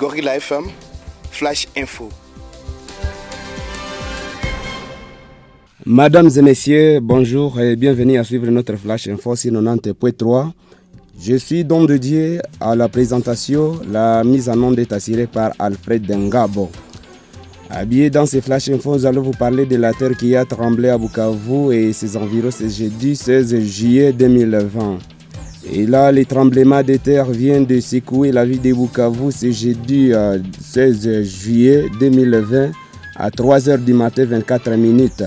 Gorilla FM, Flash Info. Mesdames et messieurs, bonjour et bienvenue à suivre notre Flash Info sur 90.3. Je suis Don de Dieu à la présentation. La mise en onde est assurée par Alfred Dengabo. Habillé dans ces Flash Info, nous allons vous parler de la terre qui a tremblé à Bukavu et ses environs ce jeudi 16 juillet 2020. Et là, les tremblements de terre viennent de secouer la ville de Bukavu ce jeudi 16 juillet 2020 à 3h du matin 24 minutes.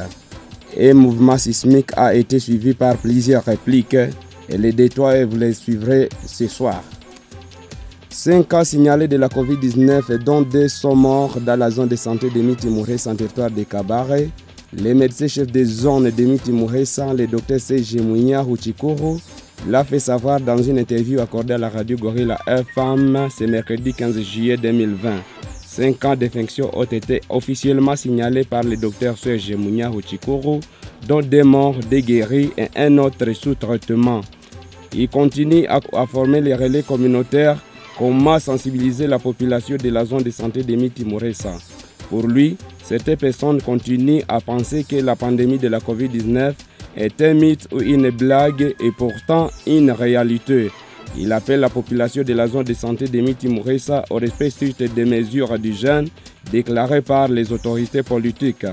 Un mouvement sismique a été suivi par plusieurs répliques et les détours vous les suivrez ce soir. Cinq cas signalés de la Covid-19 dont deux sont morts dans la zone de santé de Mitimouret sans territoire de Kabare. Les médecins chefs de zone de Mitimouret sans le docteur C.G. Mounia Huchikuru l'a fait savoir dans une interview accordée à la radio Gorilla FM ce mercredi 15 juillet 2020. Cinq cas d'infection ont été officiellement signalés par le docteur Serge Mounia Huchikuru, dont deux morts, deux guéris et un autre sous traitement. Il continue à, former les relais communautaires comment sensibiliser la population de la zone de santé de Mitimoresa. Pour lui, certaines personnes continuent à penser que la pandémie de la COVID-19 est un mythe ou une blague et pourtant une réalité. Il appelle la population de la zone de santé de Mitimoresa au respect strict des mesures d'hygiène déclarées par les autorités politiques.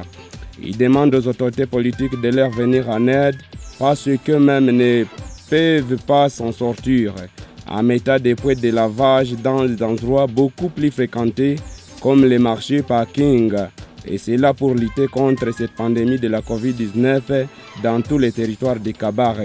Il demande aux autorités politiques de leur venir en aide parce qu'eux-mêmes ne peuvent pas s'en sortir en mettant des points de lavage dans des endroits beaucoup plus fréquentés comme les marchés parking. Et c'est là pour lutter contre cette pandémie de la COVID-19 dans tous les territoires de Kabare.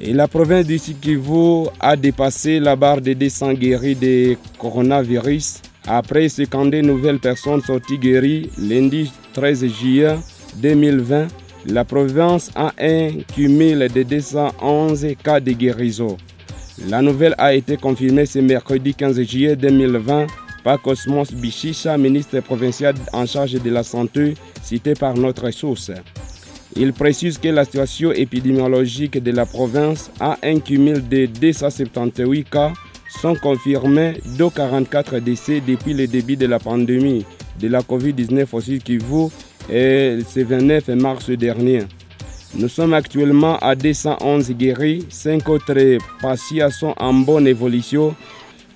Et la province du Sikivu a dépassé la barre des 200 guéris de coronavirus après 52 nouvelles personnes sorties guéries lundi 13 juillet 2020. La province a un cumul de 211 cas de guérison. La nouvelle a été confirmée ce mercredi 15 juillet 2020 par Cosmos Bichicha, ministre provincial en charge de la santé, cité par notre source. Il précise que la situation épidémiologique de la province a un cumul de 278 cas sont confirmés, dont 44 décès depuis le début de la pandémie de la COVID-19 aussi qui vaut et ce 29 mars dernier. Nous sommes actuellement à 211 guéris, 5 autres patients sont en bonne évolution.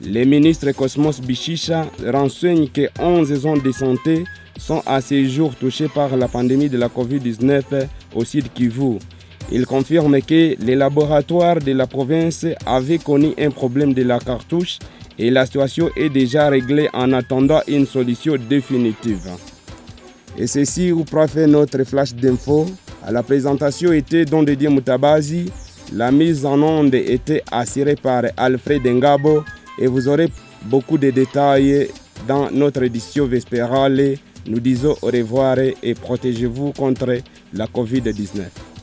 Le ministre Cosmos Bichicha renseigne que 11 zones de santé sont à ce jour touchées par la pandémie de la COVID-19 au sud Kivu. Il confirme que les laboratoires de la province avaient connu un problème de la cartouche et la situation est déjà réglée en attendant une solution définitive. Et ceci vous fait notre flash d'infos. À la présentation était Don Didier Moutabazi. La mise en onde était assurée par Alfred Ngabo et vous aurez beaucoup de détails dans notre édition vespérale. Nous disons au revoir et protégez-vous contre la COVID-19.